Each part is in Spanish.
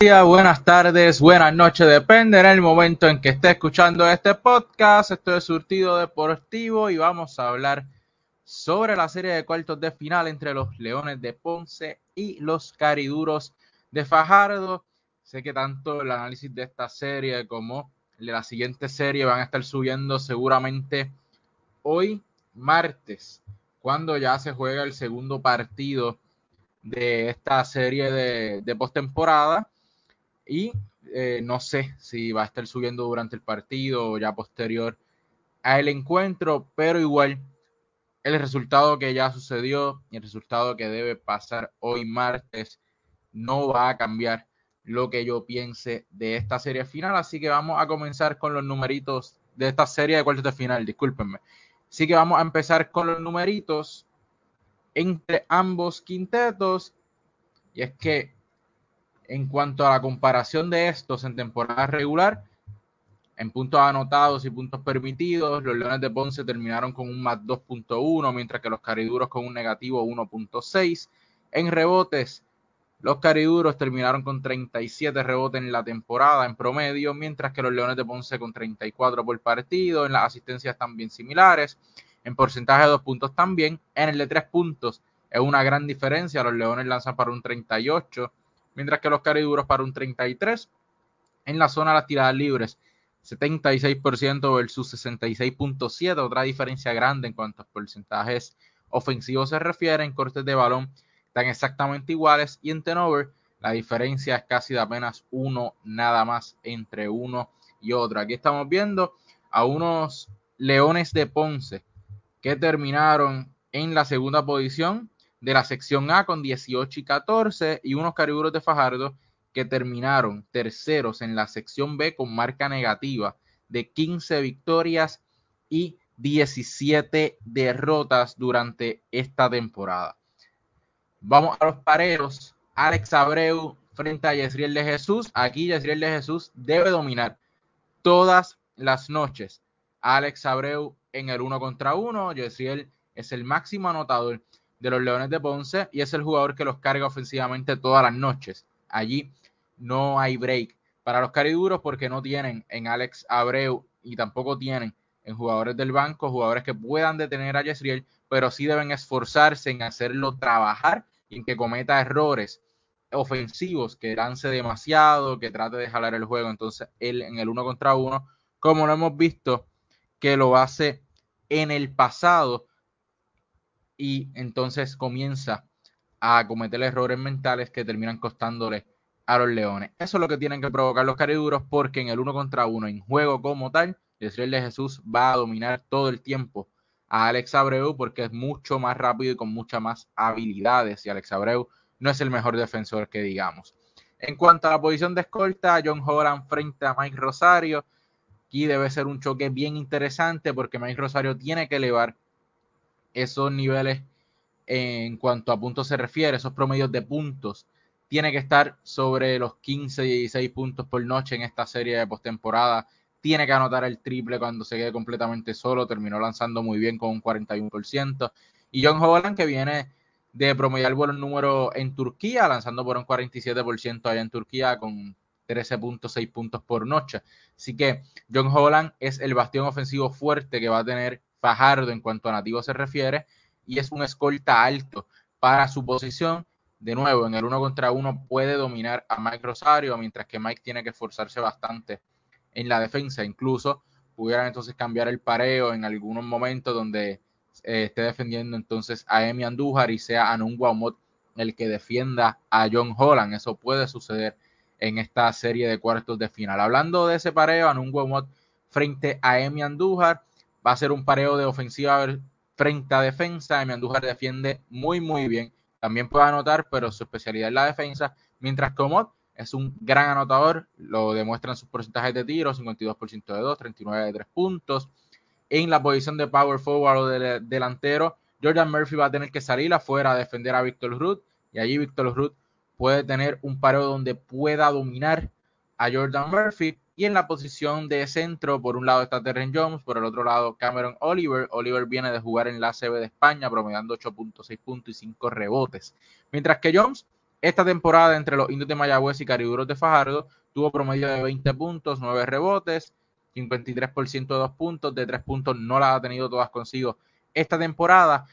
buenas tardes, buenas noches, depende en el momento en que esté escuchando este podcast. Esto es Surtido Deportivo y vamos a hablar sobre la serie de cuartos de final entre los Leones de Ponce y los Cariduros de Fajardo. Sé que tanto el análisis de esta serie como de la siguiente serie van a estar subiendo seguramente hoy, martes, cuando ya se juega el segundo partido de esta serie de, de postemporada y eh, no sé si va a estar subiendo durante el partido o ya posterior al encuentro, pero igual el resultado que ya sucedió y el resultado que debe pasar hoy martes no va a cambiar lo que yo piense de esta serie final, así que vamos a comenzar con los numeritos de esta serie de cuartos de final, discúlpenme. Así que vamos a empezar con los numeritos entre ambos quintetos y es que en cuanto a la comparación de estos en temporada regular, en puntos anotados y puntos permitidos, los Leones de Ponce terminaron con un más 2.1, mientras que los Cariduros con un negativo 1.6. En rebotes, los Cariduros terminaron con 37 rebotes en la temporada en promedio, mientras que los Leones de Ponce con 34 por partido. En las asistencias también similares. En porcentaje de dos puntos también. En el de tres puntos es una gran diferencia. Los Leones lanzan para un 38 mientras que los cariduros para un 33%. En la zona de las tiradas libres, 76% versus 66.7%, otra diferencia grande en cuanto a porcentajes ofensivos se refiere. En cortes de balón están exactamente iguales y en turnover la diferencia es casi de apenas uno nada más entre uno y otro. Aquí estamos viendo a unos Leones de Ponce que terminaron en la segunda posición de la sección A con 18 y 14 y unos cariburos de Fajardo que terminaron terceros en la sección B con marca negativa de 15 victorias y 17 derrotas durante esta temporada. Vamos a los pareos. Alex Abreu frente a Yesriel de Jesús. Aquí Yesriel de Jesús debe dominar todas las noches. Alex Abreu en el uno contra uno. Yesriel es el máximo anotador de los Leones de Ponce y es el jugador que los carga ofensivamente todas las noches. Allí no hay break para los cariduros porque no tienen en Alex Abreu y tampoco tienen en jugadores del banco, jugadores que puedan detener a Yesriel, pero sí deben esforzarse en hacerlo trabajar y en que cometa errores ofensivos, que lance demasiado, que trate de jalar el juego. Entonces, él en el uno contra uno, como lo hemos visto, que lo hace en el pasado, y entonces comienza a cometer errores mentales que terminan costándole a los Leones. Eso es lo que tienen que provocar los cariduros porque en el uno contra uno, en juego como tal, Israel de Jesús va a dominar todo el tiempo a Alex Abreu porque es mucho más rápido y con muchas más habilidades y Alex Abreu no es el mejor defensor que digamos. En cuanto a la posición de escolta, John Horan frente a Mike Rosario, aquí debe ser un choque bien interesante porque Mike Rosario tiene que elevar esos niveles en cuanto a puntos se refiere, esos promedios de puntos, tiene que estar sobre los 15, 16 puntos por noche en esta serie de postemporada. Tiene que anotar el triple cuando se quede completamente solo. Terminó lanzando muy bien con un 41%. Y John Holland, que viene de promediar buenos números en Turquía, lanzando por un 47% allá en Turquía con 13.6 puntos por noche. Así que John Holland es el bastión ofensivo fuerte que va a tener Fajardo en cuanto a nativo se refiere y es un escolta alto para su posición. De nuevo, en el uno contra uno puede dominar a Mike Rosario, mientras que Mike tiene que esforzarse bastante en la defensa. Incluso pudieran entonces cambiar el pareo en algunos momentos donde eh, esté defendiendo entonces a Emi Andújar y sea Anun Guamot el que defienda a John Holland. Eso puede suceder en esta serie de cuartos de final. Hablando de ese pareo, Anun Guamot frente a Emi Andújar, va a ser un pareo de ofensiva frente a defensa. Emi Andújar defiende muy, muy bien. También puede anotar, pero su especialidad es la defensa. Mientras que Omot es un gran anotador, lo demuestran sus porcentajes de tiro, 52% de 2, 39 de 3 puntos. En la posición de power forward o de delantero, Jordan Murphy va a tener que salir afuera a defender a Víctor Ruth y allí Víctor Ruth puede tener un pareo donde pueda dominar a Jordan Murphy y en la posición de centro, por un lado está Terren Jones, por el otro lado Cameron Oliver. Oliver viene de jugar en la CB de España, promediando 8.6 puntos y 5 rebotes. Mientras que Jones Esta temporada entre los indios de Mayagüez y Cariduros de Fajardo tuvo promedio de 20 puntos, 9 rebotes, 53% de 2 puntos, de 3 puntos no las ha tenido todas consigo esta temporada.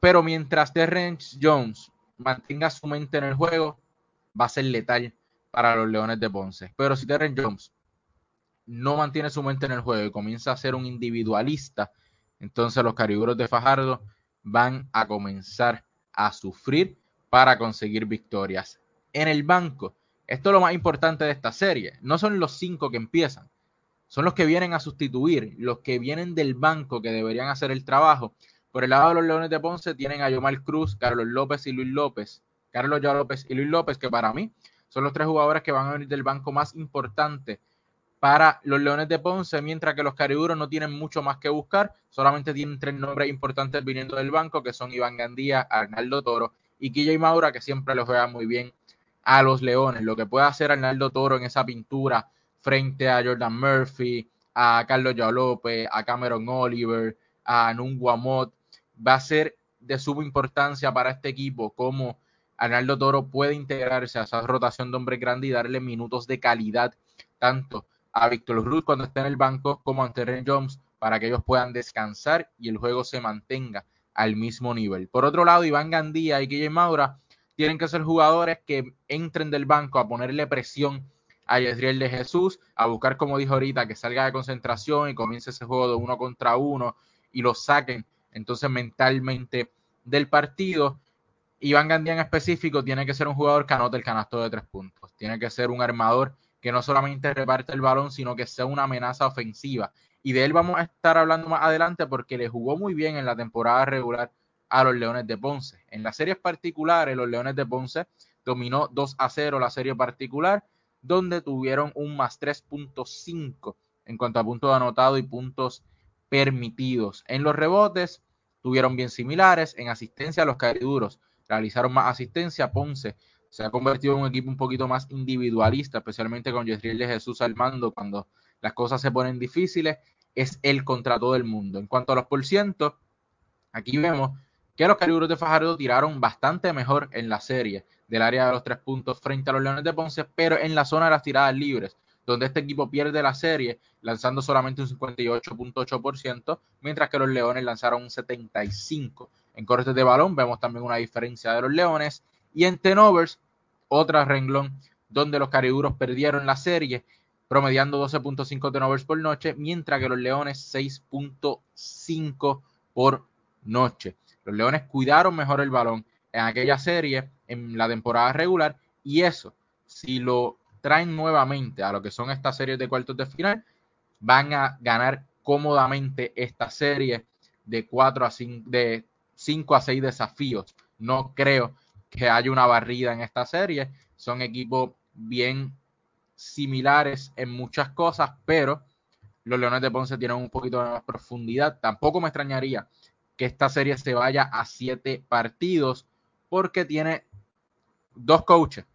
Pero mientras Terrence Jones mantenga su mente en el juego, va a ser letal para los Leones de Ponce. Pero si Terrence Jones no mantiene su mente en el juego y comienza a ser un individualista, entonces los cariburos de Fajardo van a comenzar a sufrir para conseguir victorias. En el banco, esto es lo más importante de esta serie, no son los cinco que empiezan, son los que vienen a sustituir, los que vienen del banco que deberían hacer el trabajo. Por el lado de los Leones de Ponce tienen a Yomar Cruz, Carlos López y Luis López. Carlos López y Luis López, que para mí son los tres jugadores que van a venir del banco más importante para los Leones de Ponce, mientras que los Cariburos no tienen mucho más que buscar, solamente tienen tres nombres importantes viniendo del banco, que son Iván Gandía, Arnaldo Toro y KJ Maura, que siempre los juega muy bien a los Leones. Lo que puede hacer Arnaldo Toro en esa pintura frente a Jordan Murphy, a Carlos López, a Cameron Oliver, a Nunguamot, va a ser de suma importancia para este equipo como Arnaldo Toro puede integrarse a esa rotación de hombres grandes y darle minutos de calidad tanto a Víctor Ruth cuando esté en el banco como a Terren Jones para que ellos puedan descansar y el juego se mantenga al mismo nivel. Por otro lado, Iván Gandía y Guillermo Maura tienen que ser jugadores que entren del banco a ponerle presión a Yesriel de Jesús, a buscar, como dijo ahorita, que salga de concentración y comience ese juego de uno contra uno y lo saquen entonces mentalmente del partido. Iván Gandía en específico tiene que ser un jugador que anote el canasto de tres puntos. Tiene que ser un armador que no solamente reparte el balón, sino que sea una amenaza ofensiva. Y de él vamos a estar hablando más adelante porque le jugó muy bien en la temporada regular a los Leones de Ponce. En las series particulares, los Leones de Ponce dominó 2 a 0 la serie particular, donde tuvieron un más 3.5 en cuanto a puntos anotados y puntos permitidos. En los rebotes tuvieron bien similares. En asistencia, los cariduros realizaron más asistencia. Ponce se ha convertido en un equipo un poquito más individualista, especialmente con Yesriel de Jesús al mando cuando las cosas se ponen difíciles, es el contra todo el mundo. En cuanto a los porcientos, aquí vemos que los caliburos de Fajardo tiraron bastante mejor en la serie del área de los tres puntos frente a los Leones de Ponce, pero en la zona de las tiradas libres, donde este equipo pierde la serie lanzando solamente un 58.8%, mientras que los Leones lanzaron un 75%. En cortes de balón vemos también una diferencia de los Leones y en tenovers otra renglón donde los cariburos perdieron la serie, promediando 12.5 turnovers por noche, mientras que los Leones 6.5 por noche. Los Leones cuidaron mejor el balón en aquella serie, en la temporada regular, y eso, si lo traen nuevamente a lo que son estas series de cuartos de final, van a ganar cómodamente esta serie de 4 a 5, de 5 a 6 desafíos. No creo que haya una barrida en esta serie. Son equipos bien similares en muchas cosas, pero los Leones de Ponce tienen un poquito de más profundidad. Tampoco me extrañaría que esta serie se vaya a siete partidos porque tiene dos coaches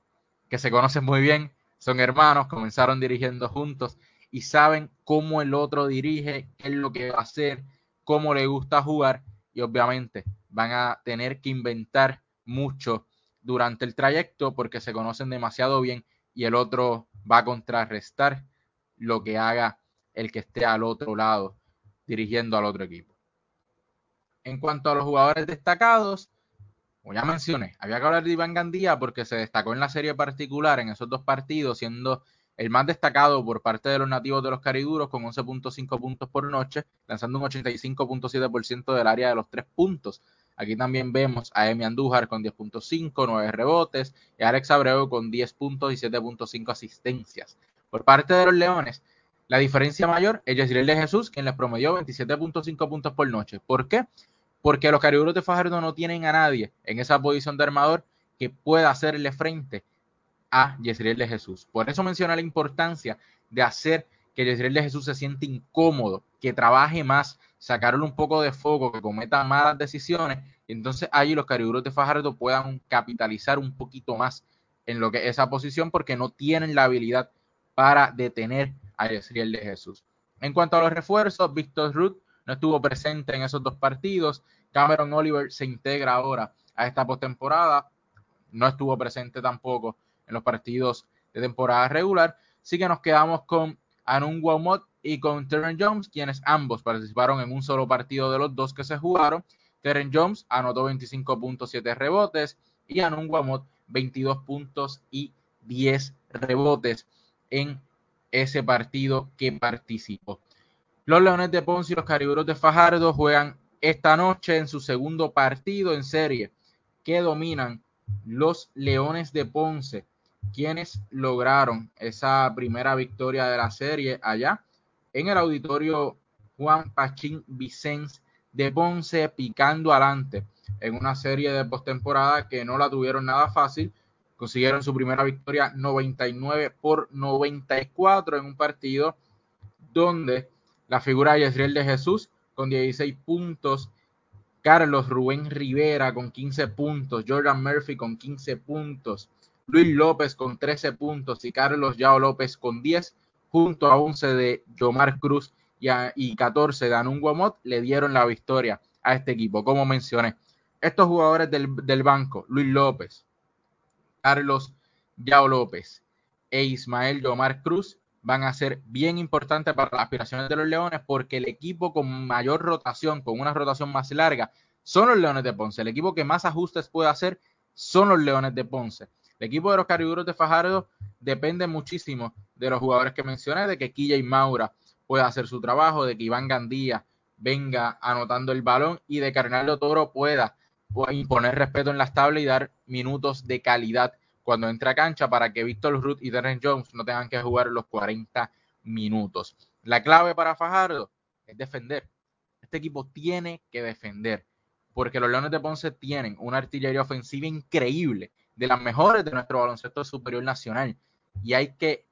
que se conocen muy bien, son hermanos, comenzaron dirigiendo juntos y saben cómo el otro dirige, qué es lo que va a hacer, cómo le gusta jugar y obviamente van a tener que inventar mucho durante el trayecto porque se conocen demasiado bien y el otro va a contrarrestar lo que haga el que esté al otro lado dirigiendo al otro equipo. En cuanto a los jugadores destacados, como ya mencioné, había que hablar de Iván Gandía porque se destacó en la serie particular en esos dos partidos, siendo el más destacado por parte de los nativos de los Cariduros con 11.5 puntos por noche, lanzando un 85.7% del área de los tres puntos. Aquí también vemos a Emi Andújar con 10.5, 9 rebotes y a Alex Abreu con 10 puntos y 7.5 asistencias. Por parte de los Leones, la diferencia mayor es Yesriel de Jesús, quien les promedió 27.5 puntos por noche. ¿Por qué? Porque los cariburos de Fajardo no tienen a nadie en esa posición de armador que pueda hacerle frente a Yesriel de Jesús. Por eso menciona la importancia de hacer que Yesriel de Jesús se siente incómodo, que trabaje más, sacarle un poco de foco, que cometa malas decisiones, y entonces allí los cariburos de Fajardo puedan capitalizar un poquito más en lo que es esa posición porque no tienen la habilidad para detener a Yesriel de Jesús. En cuanto a los refuerzos, Víctor Ruth no estuvo presente en esos dos partidos. Cameron Oliver se integra ahora a esta postemporada. no estuvo presente tampoco en los partidos de temporada regular. Así que nos quedamos con Anun Guamot y con Terren Jones, quienes ambos participaron en un solo partido de los dos que se jugaron. Terren Jones anotó 25.7 rebotes y Anun Guamot 22 puntos y 10 rebotes en ese partido que participó. Los Leones de Ponce y los Cariberos de Fajardo juegan esta noche en su segundo partido en serie que dominan los Leones de Ponce, quienes lograron esa primera victoria de la serie allá en el auditorio Juan Pachín Vicens de Ponce picando adelante en una serie de postemporada que no la tuvieron nada fácil. Consiguieron su primera victoria 99 por 94 en un partido donde la figura de Yesriel de Jesús con 16 puntos, Carlos Rubén Rivera con 15 puntos, Jordan Murphy con 15 puntos, Luis López con 13 puntos y Carlos Yao López con 10, junto a 11 de Yomar Cruz y, 14 de Anun Guamot, le dieron la victoria a este equipo. Como mencioné, estos jugadores del, del banco, Luis López, Carlos Yao López e Ismael Yomar Cruz, van a ser bien importantes para las aspiraciones de los Leones porque el equipo con mayor rotación, con una rotación más larga, son los Leones de Ponce. El equipo que más ajustes puede hacer son los Leones de Ponce. El equipo de los Cariburos de Fajardo depende muchísimo de los jugadores que mencioné, de que Quilla y Maura pueda hacer su trabajo, de que Iván Gandía venga anotando el balón y de que Arnaldo Toro pueda imponer respeto en las tablas y dar minutos de calidad cuando entra a cancha para que Víctor Ruth y Darren Jones no tengan que jugar los 40 minutos. La clave para Fajardo es defender. Este equipo tiene que defender porque los Leones de Ponce tienen una artillería ofensiva increíble, de las mejores de nuestro baloncesto superior nacional. Y hay que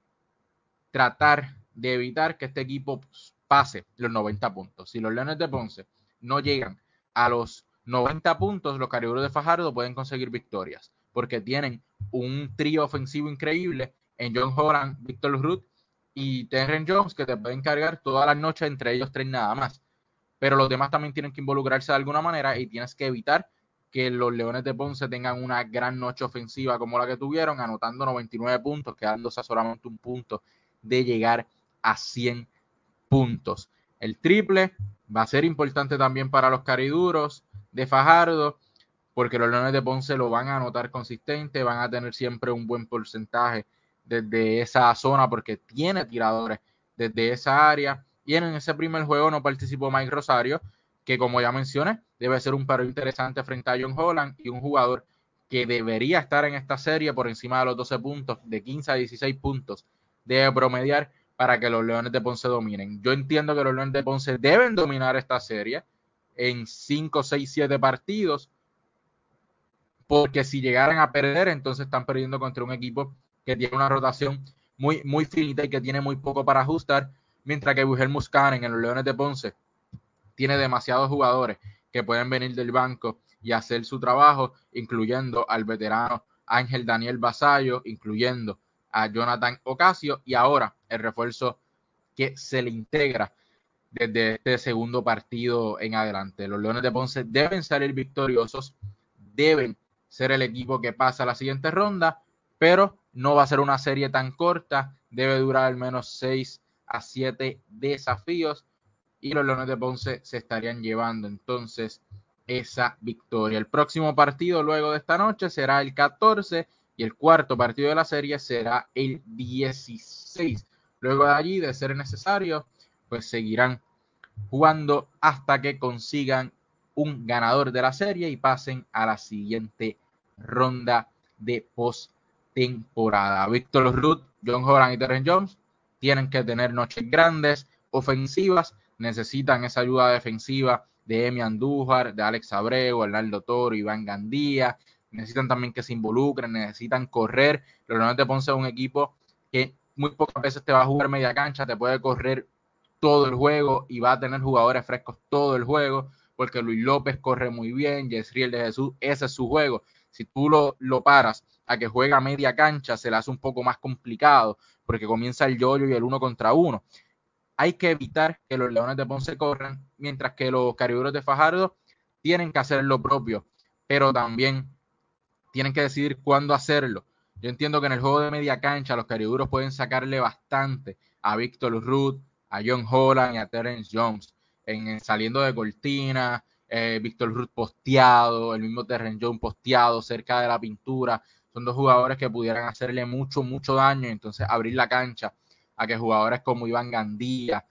tratar de evitar que este equipo pase los 90 puntos. Si los Leones de Ponce no llegan a los 90 puntos, los Cariburos de Fajardo pueden conseguir victorias porque tienen un trío ofensivo increíble en John Holland, Victor Ruth y Terren Jones que te pueden cargar todas las noches entre ellos tres nada más. Pero los demás también tienen que involucrarse de alguna manera y tienes que evitar que los Leones de Ponce tengan una gran noche ofensiva como la que tuvieron, anotando 99 puntos, quedándose solamente un punto de llegar a 100 puntos. El triple va a ser importante también para los cariduros de Fajardo porque los Leones de Ponce lo van a anotar consistente, van a tener siempre un buen porcentaje desde esa zona porque tiene tiradores desde esa área. Y en ese primer juego no participó Mike Rosario, que como ya mencioné, debe ser un paro interesante frente a John Holland y un jugador que debería estar en esta serie por encima de los 12 puntos, de 15 a 16 puntos, debe promediar para que los Leones de Ponce dominen. Yo entiendo que los Leones de Ponce deben dominar esta serie en 5, 6, 7 partidos porque si llegaran a perder, entonces están perdiendo contra un equipo que tiene una rotación muy, muy finita y que tiene muy poco para ajustar, mientras que Bujel Muscanen en los Leones de Ponce tiene demasiados jugadores que pueden venir del banco y hacer su trabajo, incluyendo al veterano Ángel Daniel Basayo, incluyendo a Jonathan Ocasio y ahora el refuerzo que se le integra desde este segundo partido en adelante. Los Leones de Ponce deben salir victoriosos, deben ser el equipo que pasa a la siguiente ronda, pero no va a ser una serie tan corta, debe durar al menos 6 a 7 desafíos y los Leones de Ponce se estarían llevando entonces esa victoria. El próximo partido luego de esta noche será el 14 y el cuarto partido de la serie será el 16. Luego de allí, de ser necesario, pues seguirán jugando hasta que consigan un ganador de la serie y pasen a la siguiente ronda de postemporada. Víctor Ruth, John Horan y Terren Jones tienen que tener noches grandes, ofensivas, necesitan esa ayuda defensiva de Emi Andújar, de Alex Abreu, Hernando Toro, Iván Gandía, necesitan también que se involucren, necesitan correr. Los Leones de Ponce es un equipo que muy pocas veces te va a jugar media cancha, te puede correr todo el juego y va a tener jugadores frescos todo el juego porque Luis López corre muy bien, Yesriel de Jesús, ese es su juego. Si tú lo, lo paras a que juega media cancha, se le hace un poco más complicado, porque comienza el yoyo y el uno contra uno. Hay que evitar que los Leones de Ponce corran, mientras que los Cariburos de Fajardo tienen que hacer lo propio, pero también tienen que decidir cuándo hacerlo. Yo entiendo que en el juego de media cancha los cariduros pueden sacarle bastante a Víctor Ruth, a John Holland y a Terence Jones. En, saliendo de cortina, eh, Víctor Ruth posteado, el mismo Terence Jones posteado cerca de la pintura. Son dos jugadores que pudieran hacerle mucho, mucho daño y entonces abrir la cancha a que jugadores como Iván Gandía,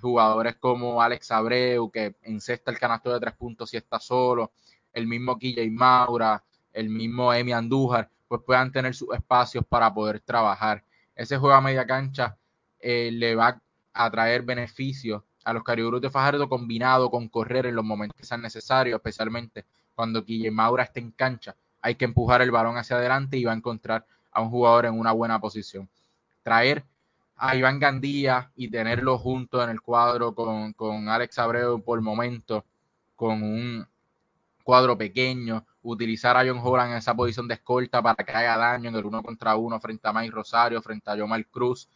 jugadores como Alex Abreu, que encesta el canasto de tres puntos si está solo, el mismo KJ Maura, el mismo Emi Andújar, pues puedan tener sus espacios para poder trabajar. Ese juego a media cancha eh, le va a traer beneficios a los cariburos de Fajardo combinado con correr en los momentos que sean necesarios, especialmente cuando KJ Maura esté en cancha. Hay que empujar el balón hacia adelante y va a encontrar a un jugador en una buena posición. Traer a Iván Gandía y tenerlo junto en el cuadro con, con Alex Abreu por momento, con un cuadro pequeño, utilizar a John Holland en esa posición de escolta para que haga daño en el uno contra uno frente a Mike Rosario, frente a Yomar Cruz,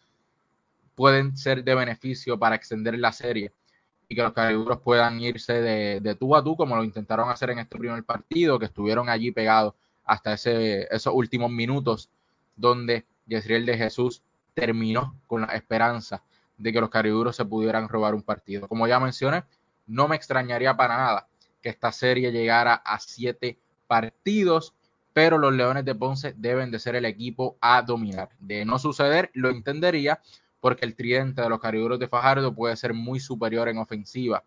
pueden ser de beneficio para extender la serie y que los cariburos puedan irse de, de, tú a tú como lo intentaron hacer en este primer partido, que estuvieron allí pegados hasta ese, esos últimos minutos donde Yesriel de Jesús terminó con la esperanza de que los cariduros se pudieran robar un partido. Como ya mencioné, no me extrañaría para nada que esta serie llegara a siete partidos, pero los Leones de Ponce deben de ser el equipo a dominar. De no suceder, lo entendería, porque el tridente de los cariduros de Fajardo puede ser muy superior en ofensiva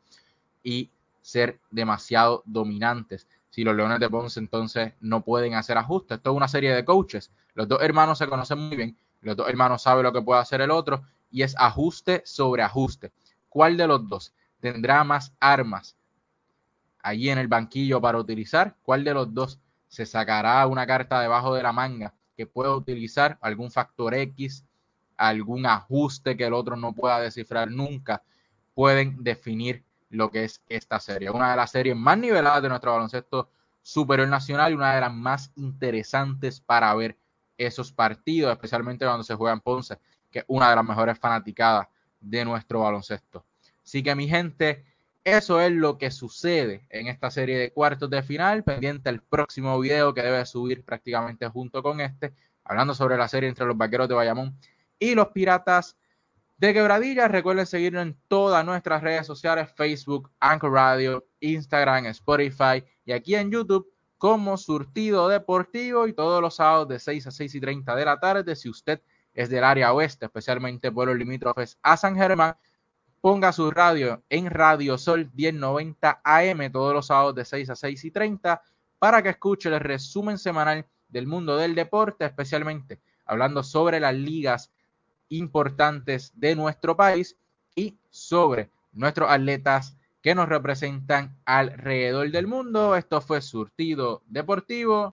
y ser demasiado dominantes. Si los Leones de Ponce entonces no pueden hacer ajustes, esto es una serie de coaches. Los dos hermanos se conocen muy bien los dos hermanos saben lo que puede hacer el otro y es ajuste sobre ajuste. ¿Cuál de los dos tendrá más armas allí en el banquillo para utilizar? ¿Cuál de los dos se sacará una carta debajo de la manga que pueda utilizar algún factor X, algún ajuste que el otro no pueda descifrar nunca? Pueden definir lo que es esta serie. Una de las series más niveladas de nuestro baloncesto superior nacional y una de las más interesantes para ver esos partidos, especialmente cuando se juega en Ponce, que es una de las mejores fanaticadas de nuestro baloncesto. Así que mi gente, eso es lo que sucede en esta serie de cuartos de final, pendiente el próximo video que debe subir prácticamente junto con este, hablando sobre la serie entre los vaqueros de Bayamón y los piratas de Quebradilla. Recuerden seguirnos en todas nuestras redes sociales, Facebook, Anchor Radio, Instagram, Spotify y aquí en YouTube como Surtido Deportivo y todos los sábados de 6 a 6 y 30 de la tarde. Si usted es del área oeste, especialmente por los limítrofes a San Germán, ponga su radio en Radio Sol 1090 AM todos los sábados de 6 a 6 y 30 para que escuche el resumen semanal del mundo del deporte, especialmente hablando sobre las ligas importantes de nuestro país y sobre nuestros atletas que nos representan alrededor del mundo. Esto fue Surtido Deportivo.